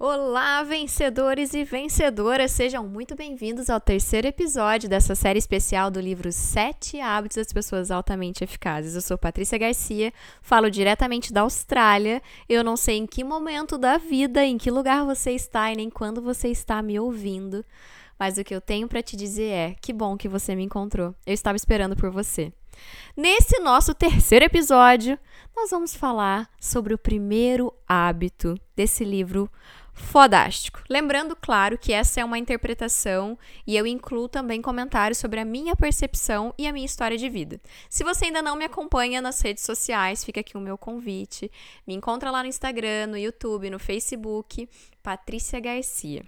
Olá, vencedores e vencedoras! Sejam muito bem-vindos ao terceiro episódio dessa série especial do livro Sete Hábitos das Pessoas Altamente Eficazes. Eu sou Patrícia Garcia, falo diretamente da Austrália. Eu não sei em que momento da vida, em que lugar você está e nem quando você está me ouvindo, mas o que eu tenho para te dizer é: que bom que você me encontrou. Eu estava esperando por você. Nesse nosso terceiro episódio, nós vamos falar sobre o primeiro hábito desse livro fodástico. Lembrando, claro, que essa é uma interpretação e eu incluo também comentários sobre a minha percepção e a minha história de vida. Se você ainda não me acompanha nas redes sociais, fica aqui o meu convite. Me encontra lá no Instagram, no YouTube, no Facebook, Patrícia Garcia.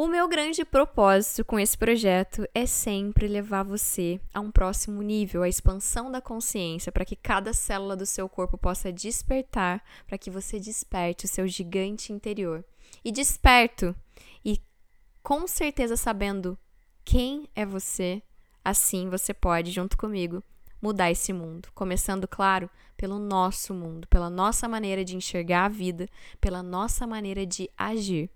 O meu grande propósito com esse projeto é sempre levar você a um próximo nível, a expansão da consciência, para que cada célula do seu corpo possa despertar, para que você desperte o seu gigante interior. E desperto, e com certeza sabendo quem é você, assim você pode, junto comigo, mudar esse mundo. Começando, claro, pelo nosso mundo, pela nossa maneira de enxergar a vida, pela nossa maneira de agir.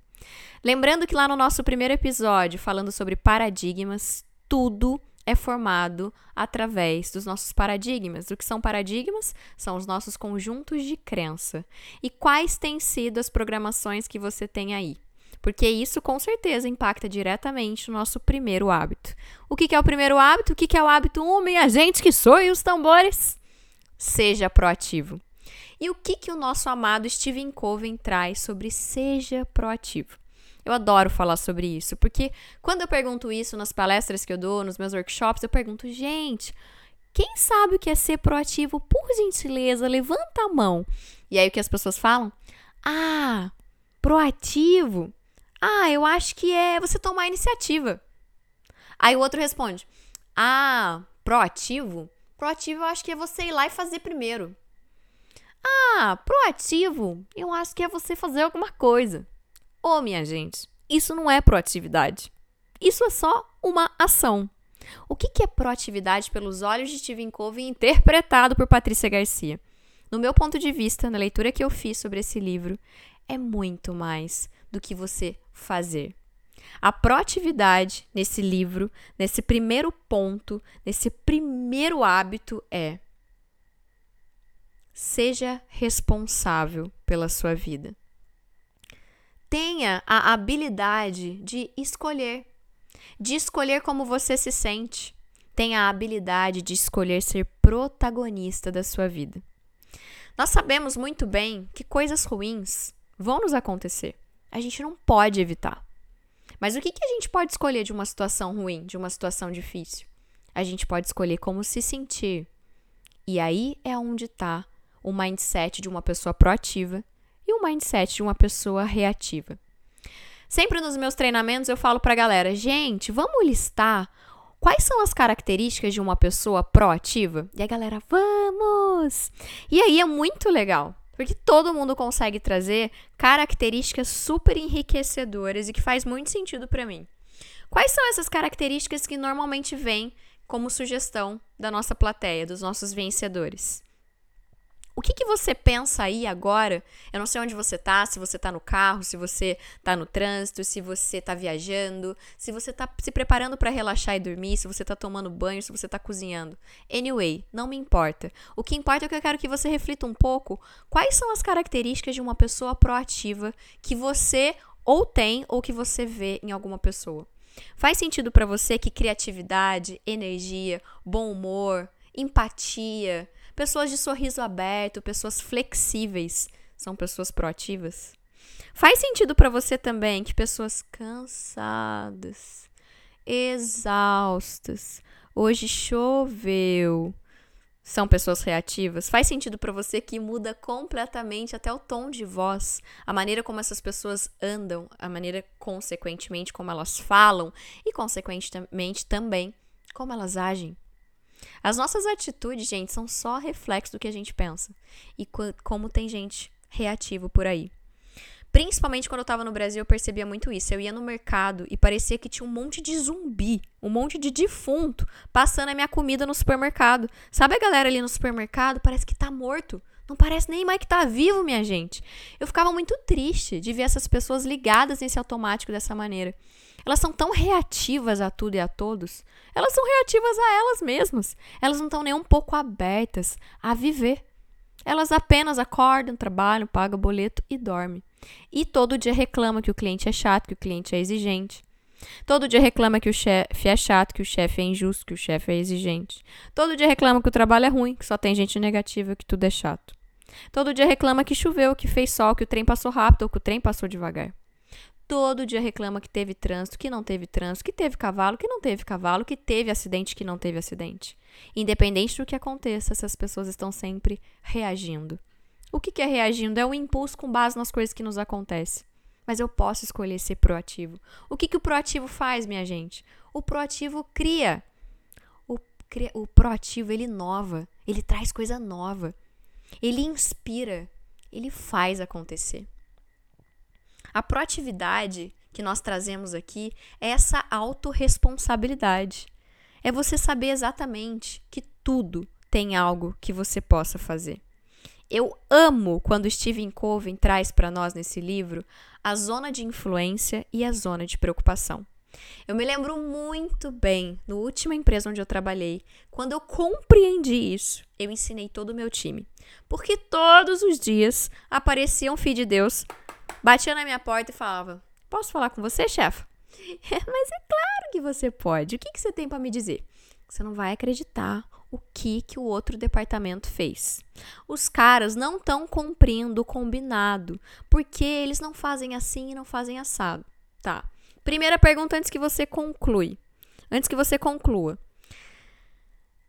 Lembrando que lá no nosso primeiro episódio, falando sobre paradigmas, tudo é formado através dos nossos paradigmas. O que são paradigmas? São os nossos conjuntos de crença. E quais têm sido as programações que você tem aí? Porque isso com certeza impacta diretamente no nosso primeiro hábito. O que, é o primeiro hábito? O que, é o hábito 1, minha gente que soe os tambores? Seja proativo. E o que, que o nosso amado Stephen Covey traz sobre seja proativo? Eu adoro falar sobre isso, porque quando eu pergunto isso nas palestras que eu dou, nos meus workshops, eu pergunto, gente, quem sabe o que é ser proativo? Por gentileza, levanta a mão. E aí o que as pessoas falam? Ah, proativo? Ah, eu acho que é você tomar iniciativa. Aí o outro responde: Ah, proativo? Proativo eu acho que é você ir lá e fazer primeiro. Ah, proativo, eu acho que é você fazer alguma coisa. Ô, oh, minha gente, isso não é proatividade. Isso é só uma ação. O que, é proatividade pelos olhos de Stephen Covey interpretado por Patrícia Garcia? No meu ponto de vista, na leitura que eu fiz sobre esse livro, é muito mais do que você fazer. A proatividade nesse livro, nesse primeiro ponto, nesse primeiro hábito é Seja responsável pela sua vida. Tenha a habilidade de escolher, de escolher como você se sente. Tenha a habilidade de escolher ser protagonista da sua vida. Nós sabemos muito bem que coisas ruins vão nos acontecer. A gente não pode evitar. Mas o que, que a gente pode escolher de uma situação ruim, de uma situação difícil? A gente pode escolher como se sentir. E aí é onde está o mindset de uma pessoa proativa e o mindset de uma pessoa reativa. Sempre nos meus treinamentos eu falo para a galera, gente, vamos listar quais são as características de uma pessoa proativa? E a galera, vamos! E aí é muito legal, porque todo mundo consegue trazer características super enriquecedoras e que faz muito sentido para mim. Quais são essas características que normalmente vêm como sugestão da nossa plateia, dos nossos vencedores? O que, que você pensa aí agora? Eu não sei onde você tá, se você tá no carro, se você tá no trânsito, se você tá viajando, se você tá se preparando para relaxar e dormir, se você tá tomando banho, se você tá cozinhando. Anyway, não me importa. O que importa é que eu quero que você reflita um pouco quais são as características de uma pessoa proativa que você ou tem ou que você vê em alguma pessoa. Faz sentido para você que criatividade, energia, bom humor, empatia, Pessoas de sorriso aberto, pessoas flexíveis, são pessoas proativas. Faz sentido para você também que pessoas cansadas, exaustas, hoje choveu, são pessoas reativas? Faz sentido para você que muda completamente até o tom de voz, a maneira como essas pessoas andam, a maneira consequentemente como elas falam e consequentemente também como elas agem. As nossas atitudes, gente, são só reflexo do que a gente pensa. E como tem gente reativo por aí. Principalmente quando eu tava no Brasil, eu percebia muito isso. Eu ia no mercado e parecia que tinha um monte de zumbi, um monte de defunto passando a minha comida no supermercado. Sabe a galera ali no supermercado? Parece que tá morto. Não parece nem mais que tá vivo, minha gente. Eu ficava muito triste de ver essas pessoas ligadas nesse automático dessa maneira. Elas são tão reativas a tudo e a todos. Elas são reativas a elas mesmas. Elas não estão nem um pouco abertas a viver. Elas apenas acordam, trabalham, pagam boleto e dormem. E todo dia reclama que o cliente é chato, que o cliente é exigente. Todo dia reclama que o chefe é chato, que o chefe é injusto, que o chefe é exigente. Todo dia reclama que o trabalho é ruim, que só tem gente negativa, que tudo é chato. Todo dia reclama que choveu, que fez sol, que o trem passou rápido ou que o trem passou devagar. Todo dia reclama que teve trânsito, que não teve trânsito, que teve cavalo, que não teve cavalo, que teve acidente, que não teve acidente. Independente do que aconteça, essas pessoas estão sempre reagindo. O que, é reagindo? É um impulso com base nas coisas que nos acontecem. Mas eu posso escolher ser proativo. O que, que o proativo faz, minha gente? O proativo cria. O, cria, o proativo, ele inova. Ele traz coisa nova. Ele inspira. Ele faz acontecer. A proatividade que nós trazemos aqui é essa autorresponsabilidade. É você saber exatamente que tudo tem algo que você possa fazer. Eu amo quando Stephen Covey traz para nós nesse livro a zona de influência e a zona de preocupação. Eu me lembro muito bem, no última empresa onde eu trabalhei, quando eu compreendi isso, eu ensinei todo o meu time. Porque todos os dias aparecia um filho de Deus, batia na minha porta e falava: Posso falar com você, chefe? Mas é claro que você pode. O que, que você tem para me dizer? Você não vai acreditar o que, que o outro departamento fez. Os caras não estão cumprindo o combinado, porque eles não fazem assim e não fazem assado. Tá. Primeira pergunta antes que você conclui. Antes que você conclua.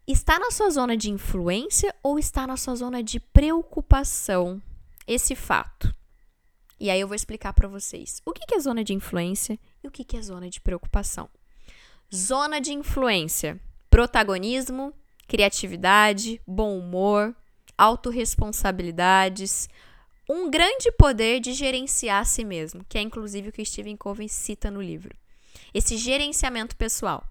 Está na sua zona de influência ou está na sua zona de preocupação esse fato? E aí eu vou explicar para vocês o que é zona de influência e o que é zona de preocupação. Zona de influência: protagonismo, criatividade, bom humor, autorresponsabilidades, um grande poder de gerenciar a si mesmo, que é inclusive o que Stephen Covey cita no livro. Esse gerenciamento pessoal.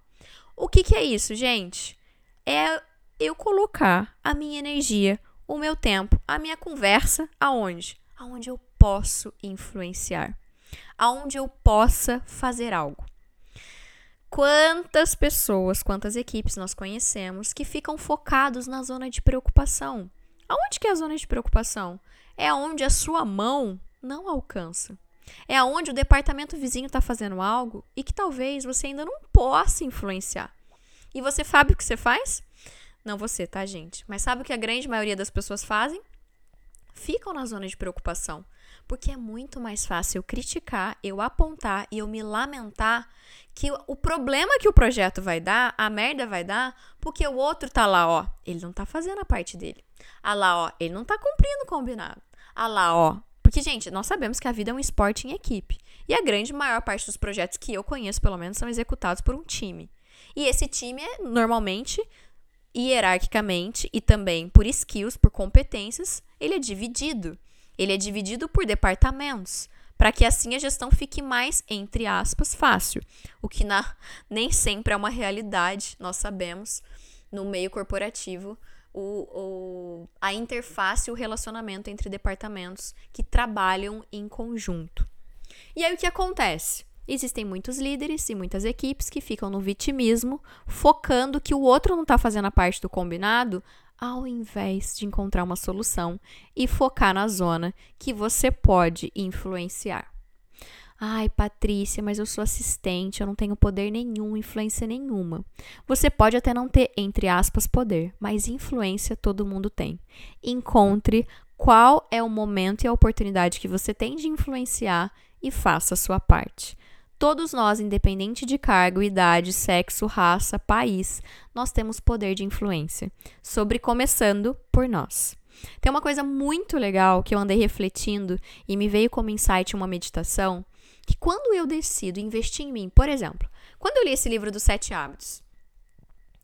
O que, que é isso, gente? É eu colocar a minha energia, o meu tempo, a minha conversa aonde? Aonde eu posso influenciar, aonde eu possa fazer algo. Quantas pessoas, quantas equipes nós conhecemos que ficam focados na zona de preocupação? Aonde que é a zona de preocupação? É onde a sua mão não alcança. É aonde o departamento vizinho está fazendo algo e que talvez você ainda não possa influenciar. E você sabe o que você faz? Não você, tá, gente? Mas sabe o que a grande maioria das pessoas fazem? Ficam na zona de preocupação. Porque é muito mais fácil eu criticar, eu apontar e eu me lamentar que o problema que o projeto vai dar, a merda vai dar, porque o outro tá lá, ó, ele não tá fazendo a parte dele. Ah lá, ó, ele não tá cumprindo o combinado. Ah lá, ó. Porque, gente, nós sabemos que a vida é um esporte em equipe. E a grande maior parte dos projetos que eu conheço, pelo menos, são executados por um time. E esse time é normalmente, hierarquicamente e também por skills, por competências, ele é dividido. Ele é dividido por departamentos, para que assim a gestão fique mais, entre aspas, fácil. O que na, nem sempre é uma realidade, nós sabemos, no meio corporativo, o, o, a interface, o relacionamento entre departamentos que trabalham em conjunto. E aí o que acontece? Existem muitos líderes e muitas equipes que ficam no vitimismo, focando que o outro não está fazendo a parte do combinado, ao invés de encontrar uma solução e focar na zona que você pode influenciar. Ai, Patrícia, mas eu sou assistente, eu não tenho poder nenhum, influência nenhuma. Você pode até não ter, entre aspas, poder, mas influência todo mundo tem. Encontre qual é o momento e a oportunidade que você tem de influenciar e faça a sua parte. Todos nós, independente de cargo, idade, sexo, raça, país, nós temos poder de influência. Sobre começando por nós. Tem uma coisa muito legal que eu andei refletindo e me veio como insight uma meditação, que quando eu decido investir em mim, por exemplo, quando eu li esse livro dos sete hábitos,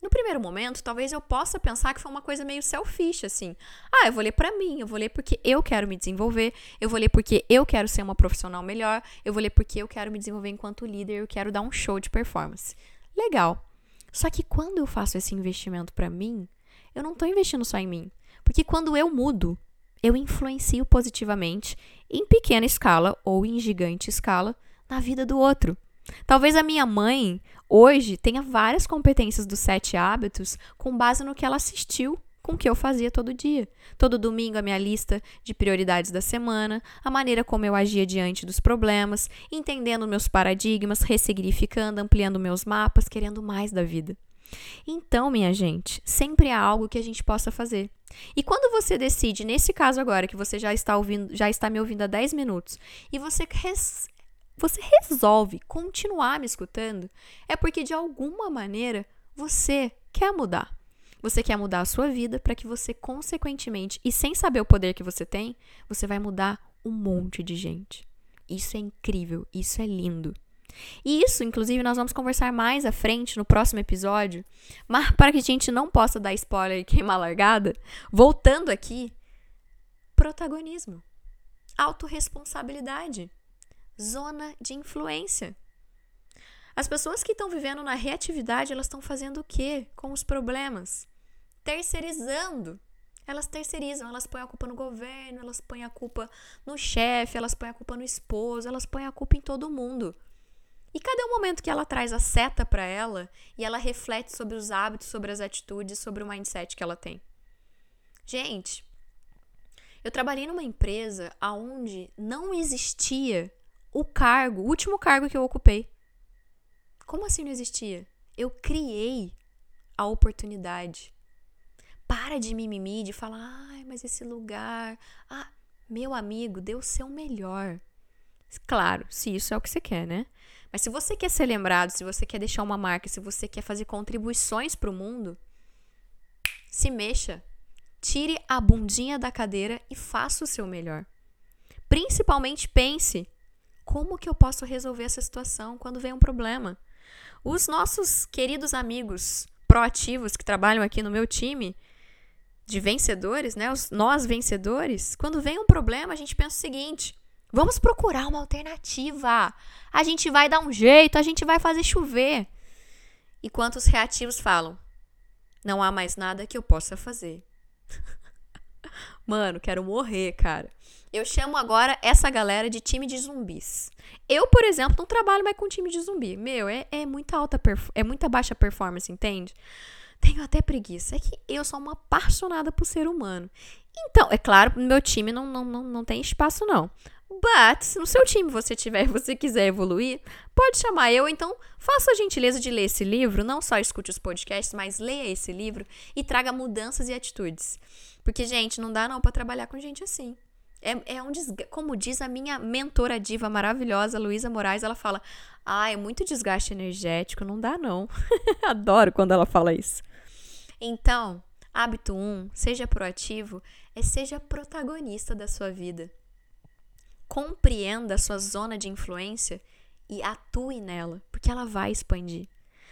no primeiro momento, talvez eu possa pensar que foi uma coisa meio selfish, assim. Ah, eu vou ler para mim, eu vou ler porque eu quero me desenvolver, eu vou ler porque eu quero ser uma profissional melhor, eu vou ler porque eu quero me desenvolver enquanto líder, eu quero dar um show de performance. Legal. Só que quando eu faço esse investimento para mim, eu não tô investindo só em mim. Porque quando eu mudo, eu influencio positivamente, em pequena escala ou em gigante escala, na vida do outro. Talvez a minha mãe hoje tenha várias competências dos sete hábitos com base no que ela assistiu com o que eu fazia todo dia. Todo domingo a minha lista de prioridades da semana, a maneira como eu agia diante dos problemas, entendendo meus paradigmas, ressignificando, ampliando meus mapas, querendo mais da vida. Então, minha gente, sempre há algo que a gente possa fazer. E quando você decide, nesse caso agora, que você já está ouvindo, já está me ouvindo há 10 minutos, e você você resolve continuar me escutando, é porque de alguma maneira você quer mudar. Você quer mudar a sua vida para que você, consequentemente, e sem saber o poder que você tem, você vai mudar um monte de gente. Isso é incrível, isso é lindo. E isso, inclusive, nós vamos conversar mais à frente no próximo episódio. Mas para que a gente não possa dar spoiler e queimar largada, voltando aqui, protagonismo, autorresponsabilidade, zona de influência. As pessoas que estão vivendo na reatividade, elas estão fazendo o quê com os problemas? Terceirizando. Elas terceirizam, elas põem a culpa no governo, elas põem a culpa no chefe, elas põem a culpa no esposo, elas põem a culpa em todo mundo. E cadê o momento que ela traz a seta para ela e ela reflete sobre os hábitos, sobre as atitudes, sobre o mindset que ela tem? Gente, eu trabalhei numa empresa aonde não existia o cargo, o último cargo que eu ocupei. Como assim não existia? Eu criei a oportunidade. Para de mimimi, de falar, ai, mas esse lugar. Ah, meu amigo, o seu melhor. Claro, se isso é o que você quer, né? Mas se você quer ser lembrado, se você quer deixar uma marca, se você quer fazer contribuições para o mundo, se mexa. Tire a bundinha da cadeira e faça o seu melhor. Principalmente pense: como que eu posso resolver essa situação quando vem um problema? Os nossos queridos amigos proativos que trabalham aqui no meu time de vencedores, né? Os nós vencedores, quando vem um problema, a gente pensa o seguinte: Vamos procurar uma alternativa. A gente vai dar um jeito, a gente vai fazer chover. Enquanto os reativos falam: Não há mais nada que eu possa fazer. Mano, quero morrer, cara. Eu chamo agora essa galera de time de zumbis. Eu, por exemplo, não trabalho mais com time de zumbi. Meu, é, é muita alta é muita baixa performance, entende? Tenho até preguiça. É que eu sou uma apaixonada por ser humano. Então, é claro, no meu time não, não, não, não tem espaço, não. But, se no seu time você tiver e você quiser evoluir, pode chamar eu. Então, faça a gentileza de ler esse livro. Não só escute os podcasts, mas leia esse livro e traga mudanças e atitudes. Porque, gente, não dá não para trabalhar com gente assim. É, é um desgaste. Como diz a minha mentora diva maravilhosa, Luísa Moraes, ela fala: Ah, é muito desgaste energético, não dá não. Adoro quando ela fala isso. Então, hábito 1, um, seja proativo, é seja protagonista da sua vida compreenda a sua zona de influência e atue nela, porque ela vai expandir.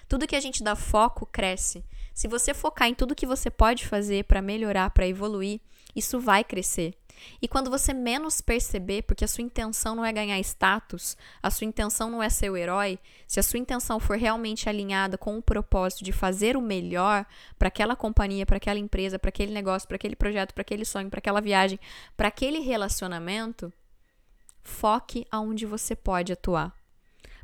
Tudo que a gente dá foco cresce. Se você focar em tudo que você pode fazer para melhorar, para evoluir, isso vai crescer. E quando você menos perceber, porque a sua intenção não é ganhar status, a sua intenção não é ser o herói, se a sua intenção for realmente alinhada com o propósito de fazer o melhor para aquela companhia, para aquela empresa, para aquele negócio, para aquele projeto, para aquele sonho, para aquela viagem, para aquele relacionamento, foque aonde você pode atuar.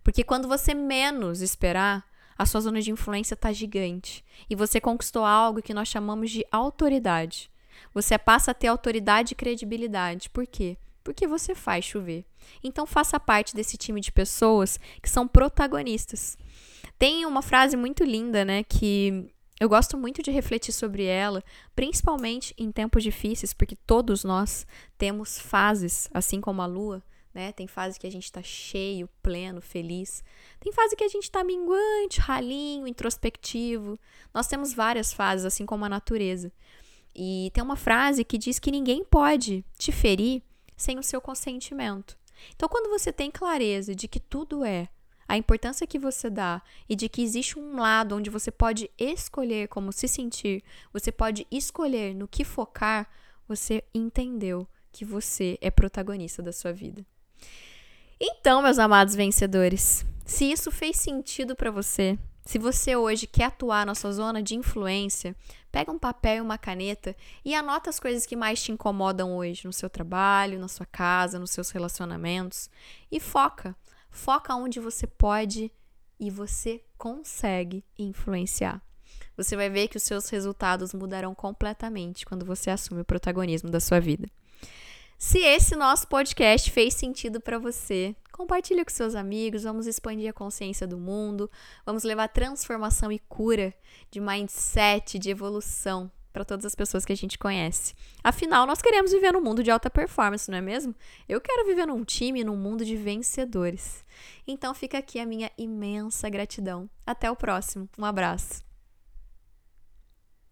Porque quando você menos esperar, a sua zona de influência está gigante e você conquistou algo que nós chamamos de autoridade. Você passa a ter autoridade e credibilidade. Por quê? Porque você faz chover. Então faça parte desse time de pessoas que são protagonistas. Tem uma frase muito linda, né, que eu gosto muito de refletir sobre ela, principalmente em tempos difíceis, porque todos nós temos fases, assim como a lua, né? Tem fase que a gente tá cheio, pleno, feliz. Tem fase que a gente tá minguante, ralinho, introspectivo. Nós temos várias fases, assim como a natureza. E tem uma frase que diz que ninguém pode te ferir sem o seu consentimento. Então, quando você tem clareza de que tudo é a importância que você dá e de que existe um lado onde você pode escolher como se sentir, você pode escolher no que focar, você entendeu que você é protagonista da sua vida. Então, meus amados vencedores, se isso fez sentido para você, Se você hoje quer atuar na sua zona de influência, pega um papel e uma caneta e anota as coisas que mais te incomodam hoje no seu trabalho, na sua casa, nos seus relacionamentos e foca. Foca onde você pode e você consegue influenciar. Você vai ver que os seus resultados mudarão completamente quando você assume o protagonismo da sua vida. Se esse nosso podcast fez sentido para você, compartilhe com seus amigos, vamos expandir a consciência do mundo, vamos levar transformação e cura de mindset, de evolução para todas as pessoas que a gente conhece. Afinal, nós queremos viver num mundo de alta performance, não é mesmo? Eu quero viver num time, num mundo de vencedores. Então fica aqui a minha imensa gratidão. Até o próximo. Um abraço.